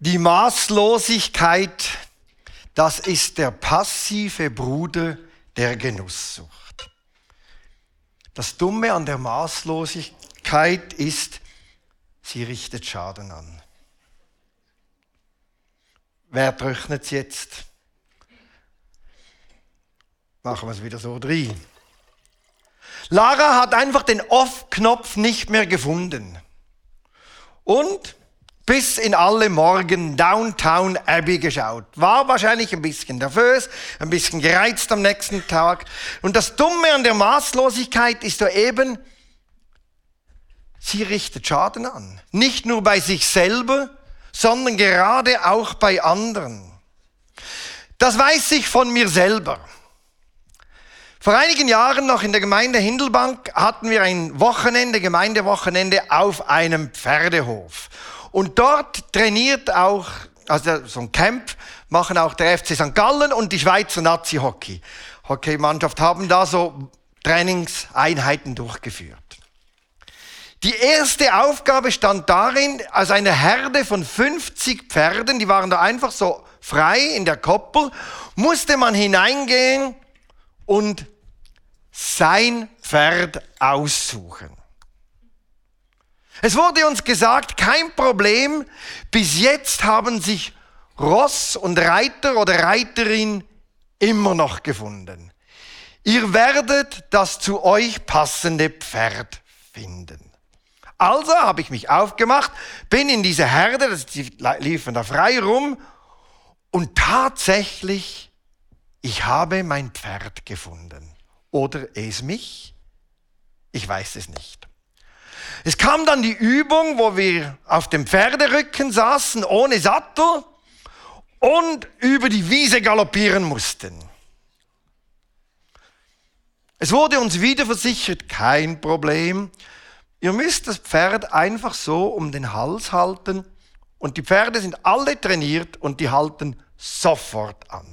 Die Maßlosigkeit, das ist der passive Bruder der Genusssucht. Das Dumme an der Maßlosigkeit ist, sie richtet Schaden an. Wer trocknet jetzt? Machen wir es wieder so drin. Lara hat einfach den Off-Knopf nicht mehr gefunden. Und bis in alle Morgen Downtown Abbey geschaut. War wahrscheinlich ein bisschen nervös, ein bisschen gereizt am nächsten Tag. Und das Dumme an der Maßlosigkeit ist ja eben, sie richtet Schaden an. Nicht nur bei sich selber, sondern gerade auch bei anderen. Das weiß ich von mir selber. Vor einigen Jahren noch in der Gemeinde Hindelbank hatten wir ein Wochenende, Gemeindewochenende auf einem Pferdehof. Und dort trainiert auch, also so ein Camp, machen auch der FC St. Gallen und die Schweizer Nazi-Hockey. Hockeymannschaft haben da so Trainingseinheiten durchgeführt. Die erste Aufgabe stand darin, als eine Herde von 50 Pferden, die waren da einfach so frei in der Koppel, musste man hineingehen und sein Pferd aussuchen. Es wurde uns gesagt, kein Problem, bis jetzt haben sich Ross und Reiter oder Reiterin immer noch gefunden. Ihr werdet das zu euch passende Pferd finden. Also habe ich mich aufgemacht, bin in diese Herde, die liefen da frei rum und tatsächlich, ich habe mein Pferd gefunden. Oder es mich? Ich weiß es nicht. Es kam dann die Übung, wo wir auf dem Pferderücken saßen, ohne Sattel und über die Wiese galoppieren mussten. Es wurde uns wieder versichert, kein Problem. Ihr müsst das Pferd einfach so um den Hals halten und die Pferde sind alle trainiert und die halten sofort an.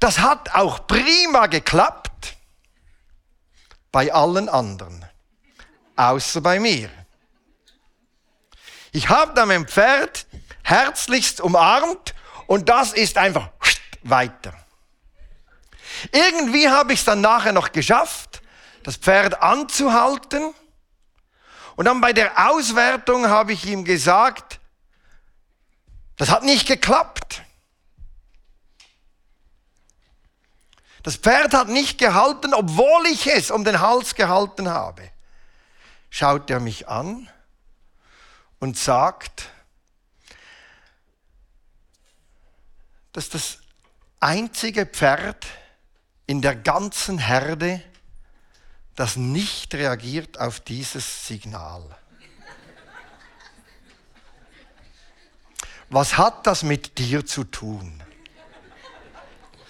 Das hat auch prima geklappt bei allen anderen, außer bei mir. Ich habe dann mein Pferd herzlichst umarmt und das ist einfach weiter. Irgendwie habe ich es dann nachher noch geschafft, das Pferd anzuhalten. Und dann bei der Auswertung habe ich ihm gesagt, das hat nicht geklappt. Das Pferd hat nicht gehalten, obwohl ich es um den Hals gehalten habe. Schaut er mich an und sagt, dass das einzige Pferd in der ganzen Herde, das nicht reagiert auf dieses Signal. Was hat das mit dir zu tun?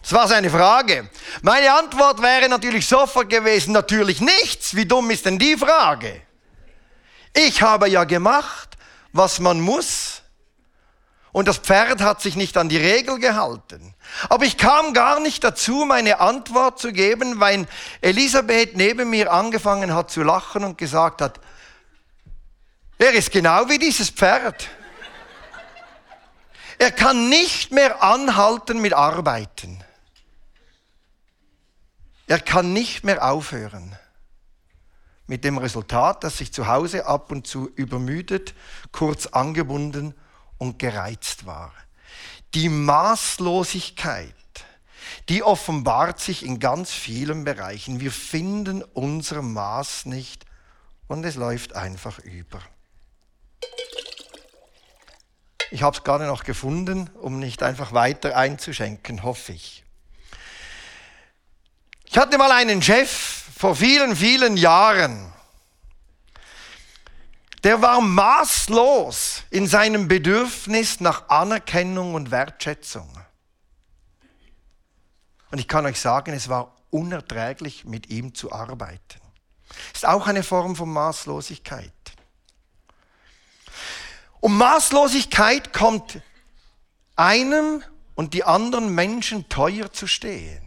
Das war seine Frage. Meine Antwort wäre natürlich sofort gewesen, natürlich nichts. Wie dumm ist denn die Frage? Ich habe ja gemacht, was man muss. Und das Pferd hat sich nicht an die Regel gehalten. Aber ich kam gar nicht dazu, meine Antwort zu geben, weil Elisabeth neben mir angefangen hat zu lachen und gesagt hat, er ist genau wie dieses Pferd. Er kann nicht mehr anhalten mit Arbeiten. Er kann nicht mehr aufhören. Mit dem Resultat, dass sich zu Hause ab und zu übermüdet, kurz angebunden und gereizt war. Die Maßlosigkeit, die offenbart sich in ganz vielen Bereichen. Wir finden unser Maß nicht und es läuft einfach über. Ich habe es gerade noch gefunden, um nicht einfach weiter einzuschenken, hoffe ich. Ich hatte mal einen Chef vor vielen, vielen Jahren. Der war maßlos in seinem Bedürfnis nach Anerkennung und Wertschätzung. Und ich kann euch sagen, es war unerträglich, mit ihm zu arbeiten. Ist auch eine Form von Maßlosigkeit. Und Maßlosigkeit kommt einem und die anderen Menschen teuer zu stehen.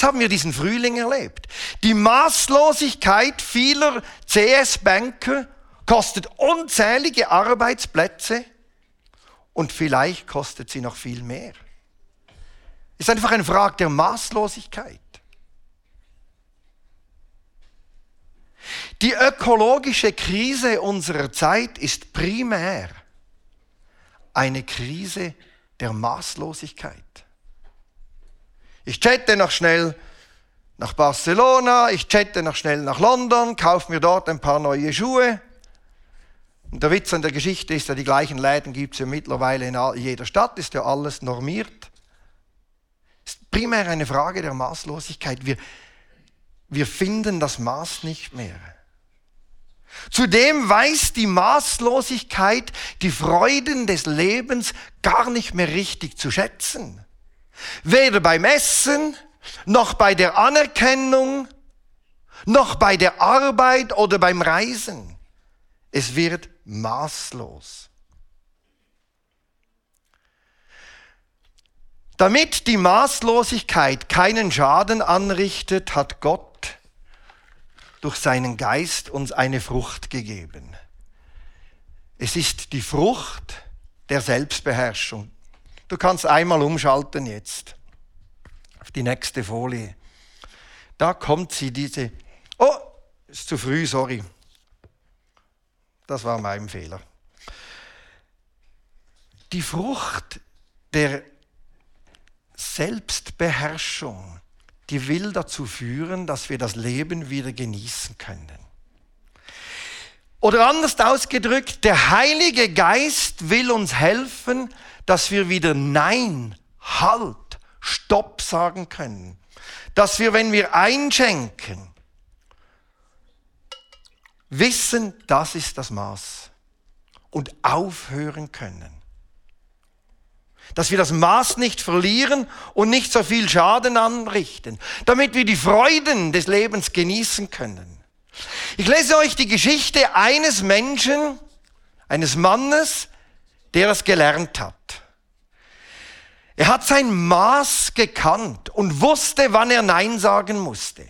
Das haben wir diesen Frühling erlebt. Die Maßlosigkeit vieler CS-Banker kostet unzählige Arbeitsplätze und vielleicht kostet sie noch viel mehr. Ist einfach eine Frage der Maßlosigkeit. Die ökologische Krise unserer Zeit ist primär eine Krise der Maßlosigkeit. Ich chatte noch schnell nach Barcelona, ich chatte noch schnell nach London, kaufe mir dort ein paar neue Schuhe. Und der Witz an der Geschichte ist ja, die gleichen Läden gibt es ja mittlerweile in jeder Stadt, ist ja alles normiert. Ist primär eine Frage der Maßlosigkeit. Wir, wir finden das Maß nicht mehr. Zudem weiß die Maßlosigkeit die Freuden des Lebens gar nicht mehr richtig zu schätzen. Weder beim Essen, noch bei der Anerkennung, noch bei der Arbeit oder beim Reisen. Es wird maßlos. Damit die Maßlosigkeit keinen Schaden anrichtet, hat Gott durch seinen Geist uns eine Frucht gegeben. Es ist die Frucht der Selbstbeherrschung. Du kannst einmal umschalten jetzt auf die nächste Folie. Da kommt sie, diese. Oh, ist zu früh, sorry. Das war mein Fehler. Die Frucht der Selbstbeherrschung, die will dazu führen, dass wir das Leben wieder genießen können. Oder anders ausgedrückt, der Heilige Geist will uns helfen, dass wir wieder Nein, Halt, Stopp sagen können. Dass wir, wenn wir einschenken, wissen, das ist das Maß und aufhören können. Dass wir das Maß nicht verlieren und nicht so viel Schaden anrichten, damit wir die Freuden des Lebens genießen können. Ich lese euch die Geschichte eines Menschen, eines Mannes, der das gelernt hat. Er hat sein Maß gekannt und wusste, wann er Nein sagen musste.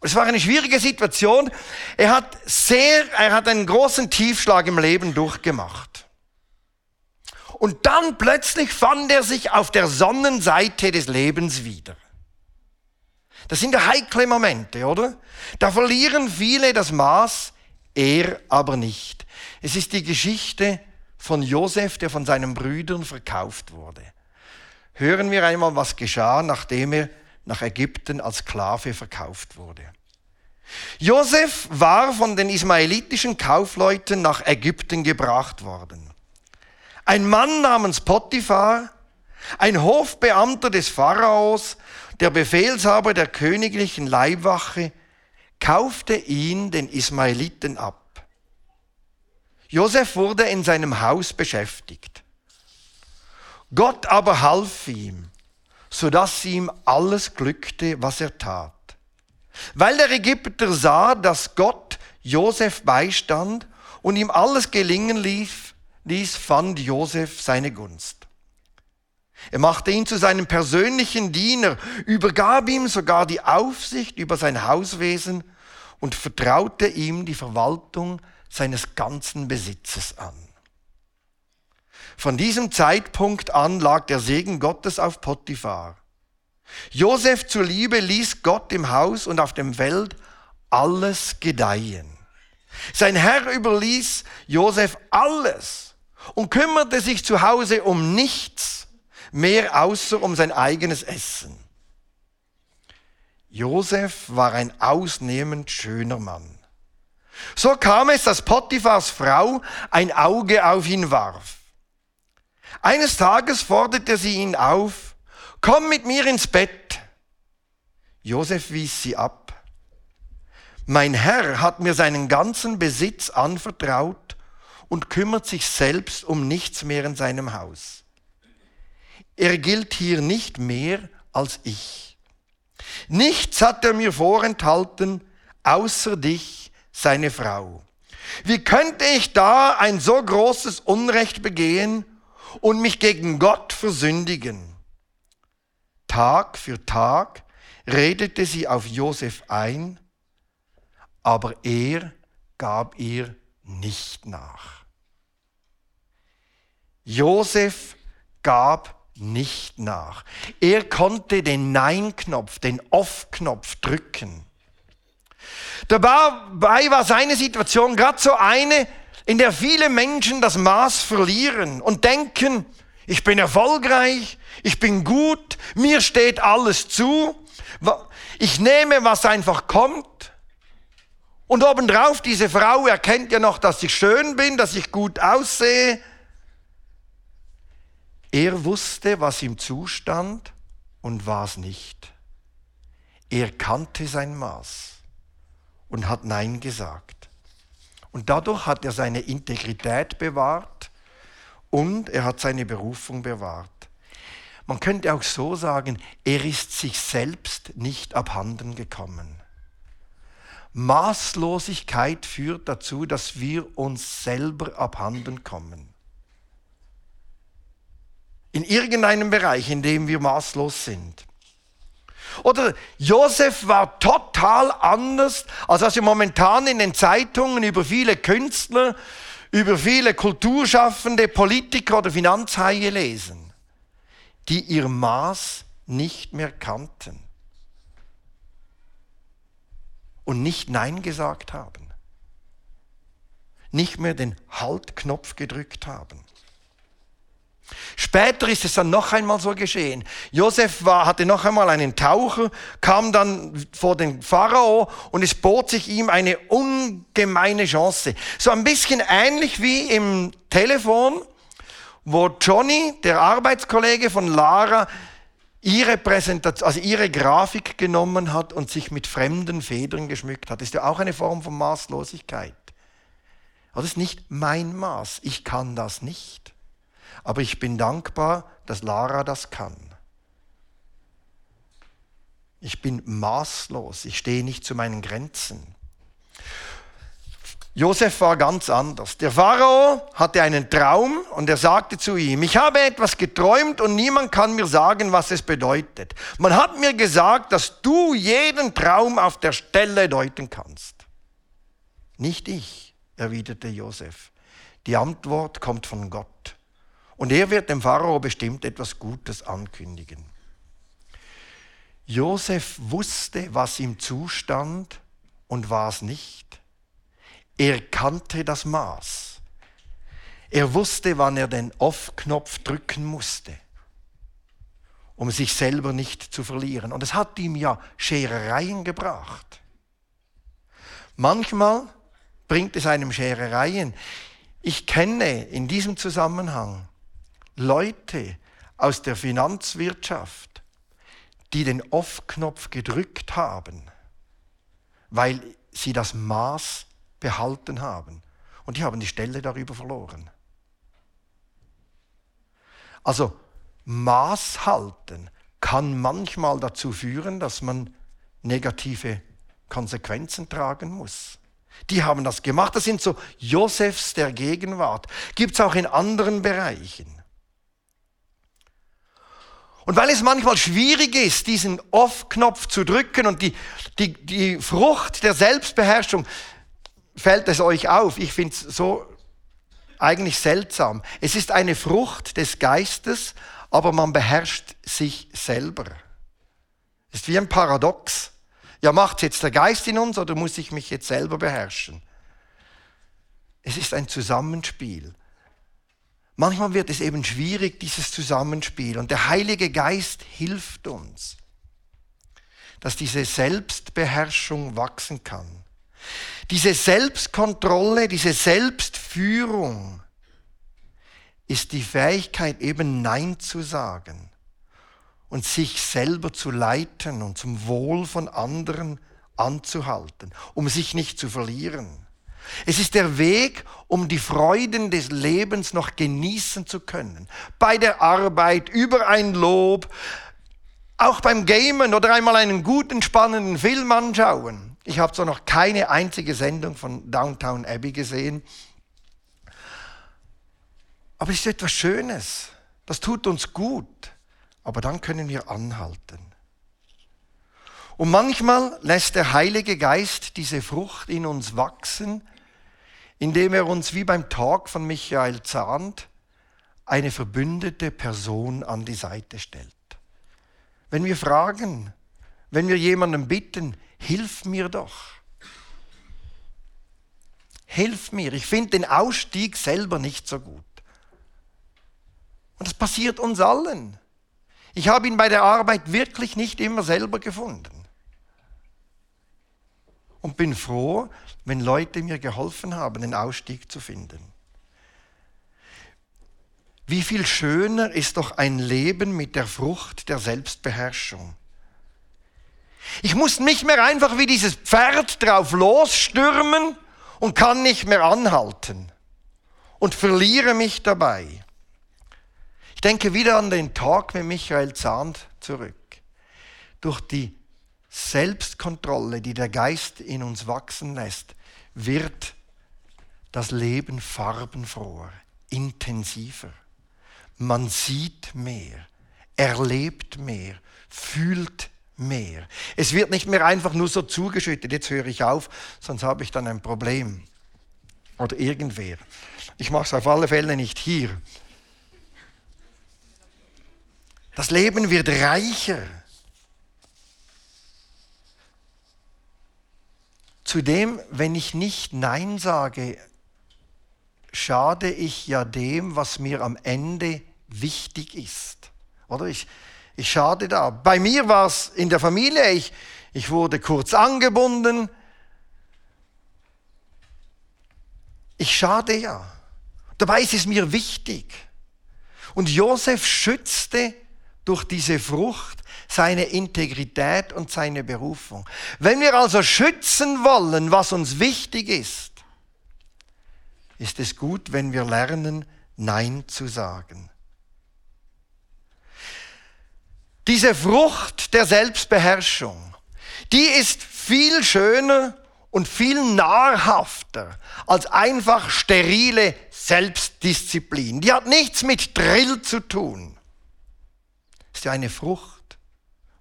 Und es war eine schwierige Situation. Er hat sehr, er hat einen großen Tiefschlag im Leben durchgemacht. Und dann plötzlich fand er sich auf der Sonnenseite des Lebens wieder. Das sind heikle Momente, oder? Da verlieren viele das Maß, er aber nicht. Es ist die Geschichte von Josef, der von seinen Brüdern verkauft wurde. Hören wir einmal, was geschah, nachdem er nach Ägypten als Sklave verkauft wurde. Josef war von den ismaelitischen Kaufleuten nach Ägypten gebracht worden. Ein Mann namens Potiphar, ein Hofbeamter des Pharaos, der Befehlshaber der königlichen Leibwache, kaufte ihn den Ismaeliten ab. Josef wurde in seinem Haus beschäftigt. Gott aber half ihm, sodass ihm alles glückte, was er tat. Weil der Ägypter sah, dass Gott Josef beistand und ihm alles gelingen ließ, ließ fand Josef seine Gunst. Er machte ihn zu seinem persönlichen Diener, übergab ihm sogar die Aufsicht über sein Hauswesen und vertraute ihm die Verwaltung seines ganzen Besitzes an. Von diesem Zeitpunkt an lag der Segen Gottes auf Potiphar. Josef zuliebe ließ Gott im Haus und auf dem Feld alles gedeihen. Sein Herr überließ Josef alles und kümmerte sich zu Hause um nichts mehr außer um sein eigenes Essen. Josef war ein ausnehmend schöner Mann. So kam es, dass Potiphars Frau ein Auge auf ihn warf. Eines Tages forderte sie ihn auf, komm mit mir ins Bett. Josef wies sie ab. Mein Herr hat mir seinen ganzen Besitz anvertraut und kümmert sich selbst um nichts mehr in seinem Haus. Er gilt hier nicht mehr als ich. Nichts hat er mir vorenthalten, außer dich seine Frau. Wie könnte ich da ein so großes Unrecht begehen und mich gegen Gott versündigen? Tag für Tag redete sie auf Josef ein, aber er gab ihr nicht nach. Josef gab nicht nach. Er konnte den Nein-Knopf, den Off-Knopf drücken. Dabei war seine Situation gerade so eine, in der viele Menschen das Maß verlieren und denken, ich bin erfolgreich, ich bin gut, mir steht alles zu, ich nehme, was einfach kommt. Und obendrauf, diese Frau erkennt ja noch, dass ich schön bin, dass ich gut aussehe. Er wusste, was ihm zustand und was nicht. Er kannte sein Maß und hat Nein gesagt. Und dadurch hat er seine Integrität bewahrt und er hat seine Berufung bewahrt. Man könnte auch so sagen, er ist sich selbst nicht abhanden gekommen. Maßlosigkeit führt dazu, dass wir uns selber abhanden kommen. In irgendeinem Bereich, in dem wir maßlos sind. Oder Josef war total anders, als was wir momentan in den Zeitungen über viele Künstler, über viele Kulturschaffende, Politiker oder Finanzhaie lesen, die ihr Maß nicht mehr kannten und nicht Nein gesagt haben, nicht mehr den Haltknopf gedrückt haben. Später ist es dann noch einmal so geschehen. Josef war, hatte noch einmal einen Taucher, kam dann vor den Pharao und es bot sich ihm eine ungemeine Chance. So ein bisschen ähnlich wie im Telefon, wo Johnny, der Arbeitskollege von Lara, ihre Präsentation, also ihre Grafik genommen hat und sich mit fremden Federn geschmückt hat. Das ist ja auch eine Form von Maßlosigkeit. das ist nicht mein Maß. Ich kann das nicht. Aber ich bin dankbar, dass Lara das kann. Ich bin maßlos, ich stehe nicht zu meinen Grenzen. Josef war ganz anders. Der Pharao hatte einen Traum und er sagte zu ihm, ich habe etwas geträumt und niemand kann mir sagen, was es bedeutet. Man hat mir gesagt, dass du jeden Traum auf der Stelle deuten kannst. Nicht ich, erwiderte Josef. Die Antwort kommt von Gott. Und er wird dem Pharao bestimmt etwas Gutes ankündigen. Josef wusste, was ihm zustand und was nicht. Er kannte das Maß. Er wusste, wann er den Off-Knopf drücken musste, um sich selber nicht zu verlieren. Und es hat ihm ja Scherereien gebracht. Manchmal bringt es einem Scherereien. Ich kenne in diesem Zusammenhang Leute aus der Finanzwirtschaft, die den Off-Knopf gedrückt haben, weil sie das Maß behalten haben. Und die haben die Stelle darüber verloren. Also Maß halten kann manchmal dazu führen, dass man negative Konsequenzen tragen muss. Die haben das gemacht. Das sind so Josefs der Gegenwart. Gibt es auch in anderen Bereichen. Und weil es manchmal schwierig ist, diesen Off-Knopf zu drücken und die, die, die Frucht der Selbstbeherrschung, fällt es euch auf. Ich finde es so eigentlich seltsam. Es ist eine Frucht des Geistes, aber man beherrscht sich selber. Ist wie ein Paradox. Ja, macht jetzt der Geist in uns oder muss ich mich jetzt selber beherrschen? Es ist ein Zusammenspiel. Manchmal wird es eben schwierig, dieses Zusammenspiel. Und der Heilige Geist hilft uns, dass diese Selbstbeherrschung wachsen kann. Diese Selbstkontrolle, diese Selbstführung ist die Fähigkeit, eben Nein zu sagen und sich selber zu leiten und zum Wohl von anderen anzuhalten, um sich nicht zu verlieren. Es ist der Weg, um die Freuden des Lebens noch genießen zu können. Bei der Arbeit, über ein Lob, auch beim Gamen oder einmal einen guten, spannenden Film anschauen. Ich habe zwar noch keine einzige Sendung von Downtown Abbey gesehen, aber es ist etwas Schönes. Das tut uns gut. Aber dann können wir anhalten. Und manchmal lässt der Heilige Geist diese Frucht in uns wachsen, indem er uns wie beim Talk von Michael Zahnt eine verbündete Person an die Seite stellt. Wenn wir fragen, wenn wir jemanden bitten, hilf mir doch. Hilf mir. Ich finde den Ausstieg selber nicht so gut. Und das passiert uns allen. Ich habe ihn bei der Arbeit wirklich nicht immer selber gefunden. Und bin froh, wenn Leute mir geholfen haben, den Ausstieg zu finden. Wie viel schöner ist doch ein Leben mit der Frucht der Selbstbeherrschung. Ich muss nicht mehr einfach wie dieses Pferd drauf losstürmen und kann nicht mehr anhalten und verliere mich dabei. Ich denke wieder an den Tag mit Michael Zahnt zurück. Durch die Selbstkontrolle, die der Geist in uns wachsen lässt, wird das Leben farbenfroher, intensiver. Man sieht mehr, erlebt mehr, fühlt mehr. Es wird nicht mehr einfach nur so zugeschüttet, jetzt höre ich auf, sonst habe ich dann ein Problem. Oder irgendwer. Ich mache es auf alle Fälle nicht hier. Das Leben wird reicher. Zudem, wenn ich nicht Nein sage, schade ich ja dem, was mir am Ende wichtig ist. Oder ich, ich schade da. Bei mir war es in der Familie, ich, ich wurde kurz angebunden. Ich schade ja. Dabei ist es mir wichtig. Und Josef schützte durch diese Frucht seine Integrität und seine Berufung. Wenn wir also schützen wollen, was uns wichtig ist, ist es gut, wenn wir lernen, Nein zu sagen. Diese Frucht der Selbstbeherrschung, die ist viel schöner und viel nahrhafter als einfach sterile Selbstdisziplin. Die hat nichts mit Drill zu tun. Ist ja eine Frucht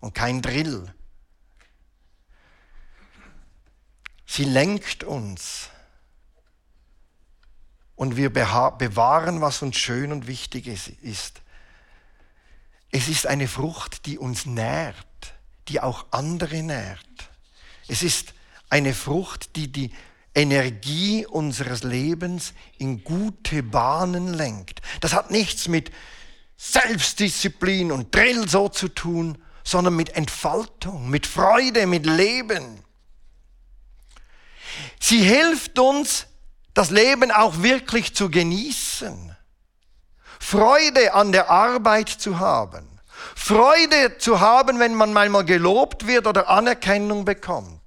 und kein Drill. Sie lenkt uns und wir bewahren, was uns schön und wichtig ist. Es ist eine Frucht, die uns nährt, die auch andere nährt. Es ist eine Frucht, die die Energie unseres Lebens in gute Bahnen lenkt. Das hat nichts mit Selbstdisziplin und Drill so zu tun, sondern mit Entfaltung, mit Freude, mit Leben. Sie hilft uns, das Leben auch wirklich zu genießen. Freude an der Arbeit zu haben. Freude zu haben, wenn man einmal gelobt wird oder Anerkennung bekommt.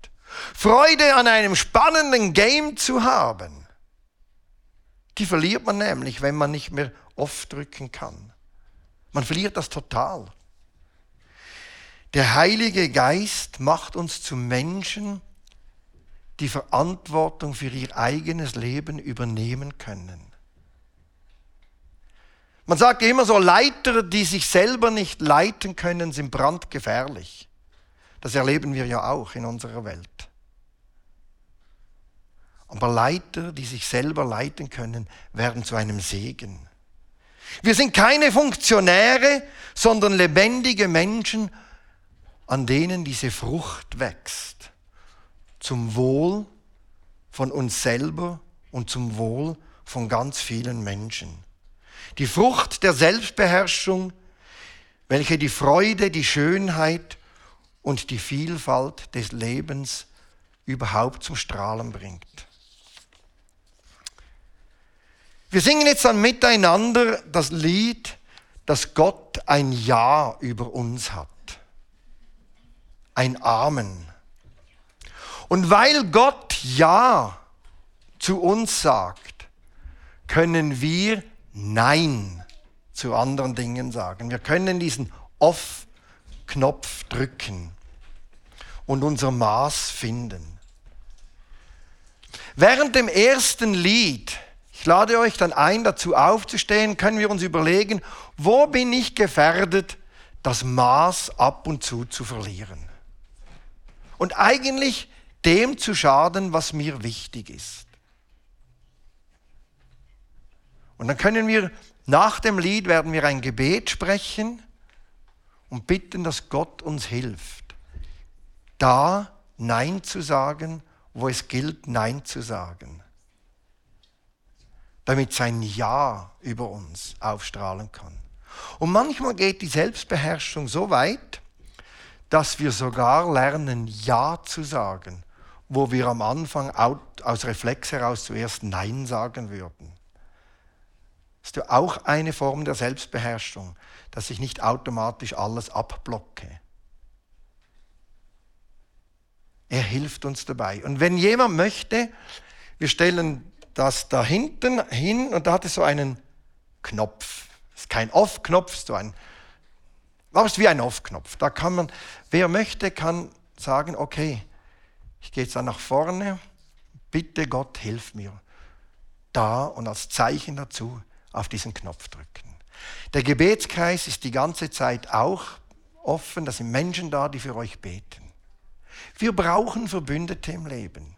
Freude an einem spannenden Game zu haben. Die verliert man nämlich, wenn man nicht mehr oft drücken kann. Man verliert das total. Der Heilige Geist macht uns zu Menschen, die Verantwortung für ihr eigenes Leben übernehmen können. Man sagt immer so, Leiter, die sich selber nicht leiten können, sind brandgefährlich. Das erleben wir ja auch in unserer Welt. Aber Leiter, die sich selber leiten können, werden zu einem Segen. Wir sind keine Funktionäre, sondern lebendige Menschen an denen diese Frucht wächst, zum Wohl von uns selber und zum Wohl von ganz vielen Menschen. Die Frucht der Selbstbeherrschung, welche die Freude, die Schönheit und die Vielfalt des Lebens überhaupt zum Strahlen bringt. Wir singen jetzt dann miteinander das Lied, dass Gott ein Ja über uns hat ein Amen. Und weil Gott Ja zu uns sagt, können wir Nein zu anderen Dingen sagen. Wir können diesen Off-Knopf drücken und unser Maß finden. Während dem ersten Lied, ich lade euch dann ein, dazu aufzustehen, können wir uns überlegen, wo bin ich gefährdet, das Maß ab und zu zu verlieren und eigentlich dem zu schaden, was mir wichtig ist. Und dann können wir, nach dem Lied werden wir ein Gebet sprechen und bitten, dass Gott uns hilft, da Nein zu sagen, wo es gilt, Nein zu sagen. Damit sein Ja über uns aufstrahlen kann. Und manchmal geht die Selbstbeherrschung so weit, dass wir sogar lernen, Ja zu sagen, wo wir am Anfang aus Reflex heraus zuerst Nein sagen würden. Das ist auch eine Form der Selbstbeherrschung, dass ich nicht automatisch alles abblocke. Er hilft uns dabei. Und wenn jemand möchte, wir stellen das da hinten hin und da hat es so einen Knopf. Das ist kein Off-Knopf, so ein, es ist wie ein Off-Knopf. Da kann man, wer möchte, kann sagen, okay, ich gehe jetzt da nach vorne, bitte Gott, hilf mir. Da und als Zeichen dazu auf diesen Knopf drücken. Der Gebetskreis ist die ganze Zeit auch offen, da sind Menschen da, die für euch beten. Wir brauchen Verbündete im Leben.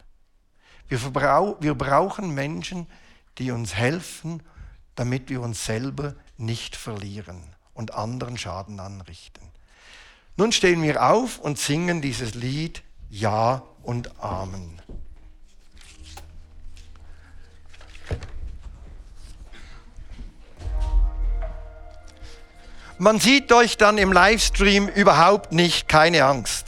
Wir, wir brauchen Menschen, die uns helfen, damit wir uns selber nicht verlieren und anderen Schaden anrichten. Nun stehen wir auf und singen dieses Lied Ja und Amen. Man sieht euch dann im Livestream überhaupt nicht, keine Angst.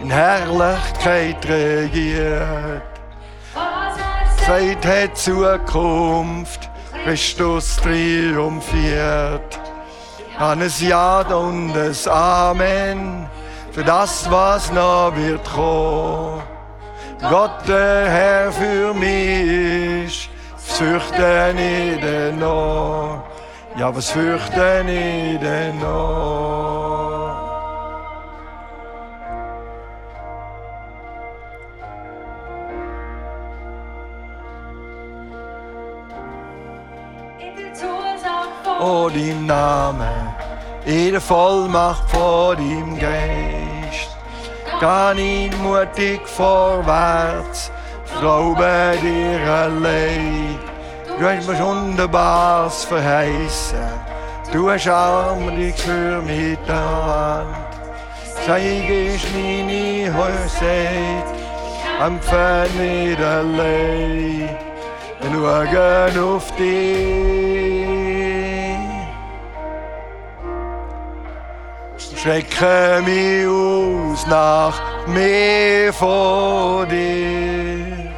In Herrlichkeit regiert. Zeit hat Zukunft, Christus triumphiert an es Ja und es Amen für das, was noch wird kommen. Gott, der Herr für mich fürchte ich denn noch? Ja, was fürchte ich denn noch? Oh, dein Name in der Vollmacht vor deinem Geist. Geh ich mutig vorwärts, glaube dir allein. Du hast mir Wunderbares verheißen, du hast armlich für mich Hand. Zeig ich meine Häuser, kämpfe nicht allein, schauen auf dich. Strecke mich aus nach mehr von dir.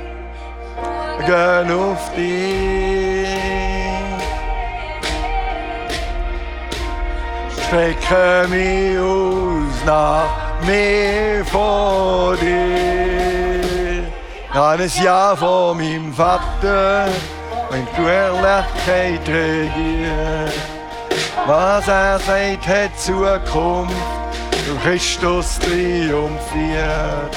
Gönn auf dich. Strecke mich aus nach mehr von dir. An ein Jahr von meinem Vater, wenn du Herrlichkeit regierst was er sagt, hat Zukunft. Christus triumphiert.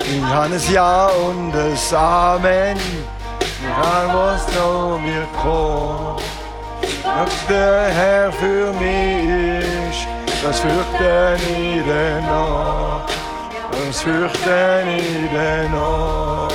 Ich habe ein Ja und ein Amen. Egal was noch mir kommt. Ob der Herr für mich ist, das fürchte ich denn noch. Das fürchte ich denn noch.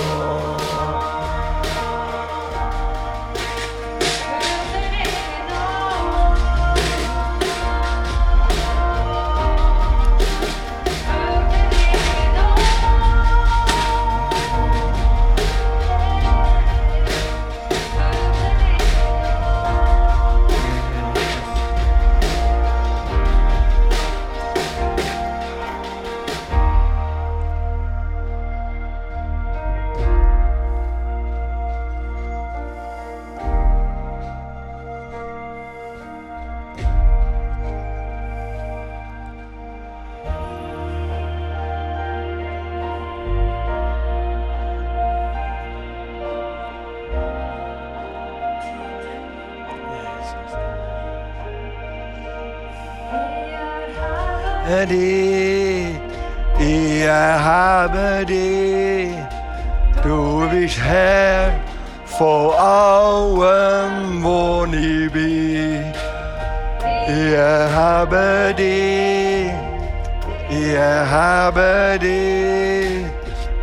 Dich, ich erhabe dich. Du bist Herr vor allem, wo ich bin. Ich erhabe dich, ich erhabe dich.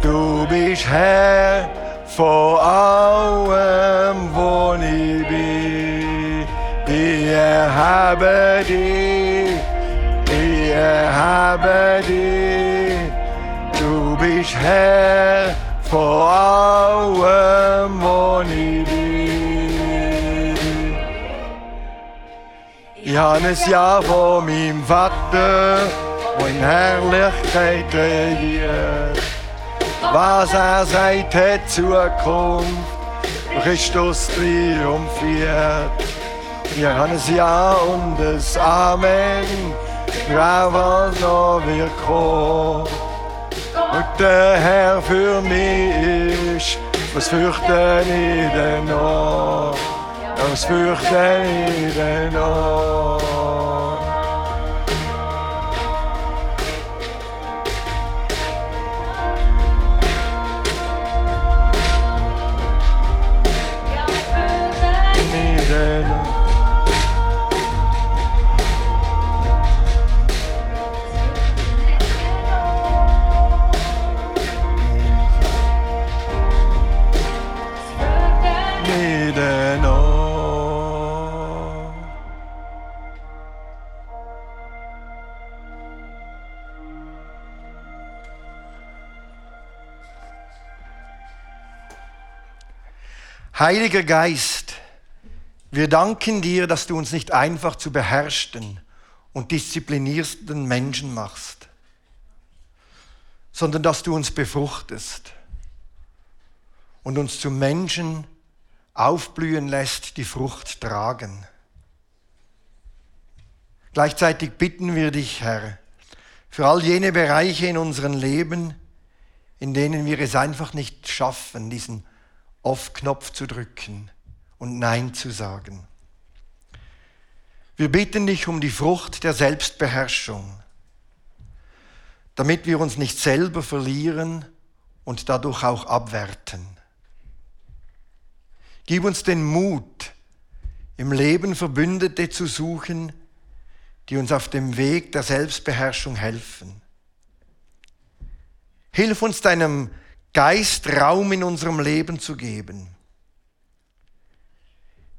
Du bist Herr vor allem, wo ich bin. Ich erhabe dich, ich erhabe dich. Du bist Herr vor allem, wo ich bin. Ich habe ein Ja von meinem Vater, wo in Herrlichkeit regiert. Was er sagt, hat Zukunft. Christus triumphiert. Wir haben ein Ja und ein Amen. Was noch wird kommen. Und der Herr für mich ist, was fürchte ich denn noch? Was fürchte ich denn noch? Heiliger Geist, wir danken dir, dass du uns nicht einfach zu beherrschten und diszipliniersten Menschen machst, sondern dass du uns befruchtest und uns zu Menschen aufblühen lässt, die Frucht tragen. Gleichzeitig bitten wir dich, Herr, für all jene Bereiche in unserem Leben, in denen wir es einfach nicht schaffen, diesen Off-Knopf zu drücken und Nein zu sagen. Wir bitten dich um die Frucht der Selbstbeherrschung, damit wir uns nicht selber verlieren und dadurch auch abwerten. Gib uns den Mut, im Leben Verbündete zu suchen, die uns auf dem Weg der Selbstbeherrschung helfen. Hilf uns deinem Geist Raum in unserem Leben zu geben.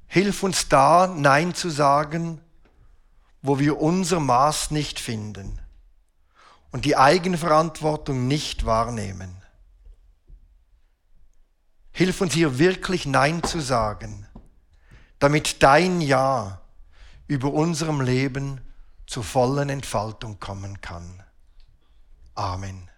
Hilf uns da, Nein zu sagen, wo wir unser Maß nicht finden und die Eigenverantwortung nicht wahrnehmen. Hilf uns hier wirklich Nein zu sagen, damit dein Ja über unserem Leben zur vollen Entfaltung kommen kann. Amen.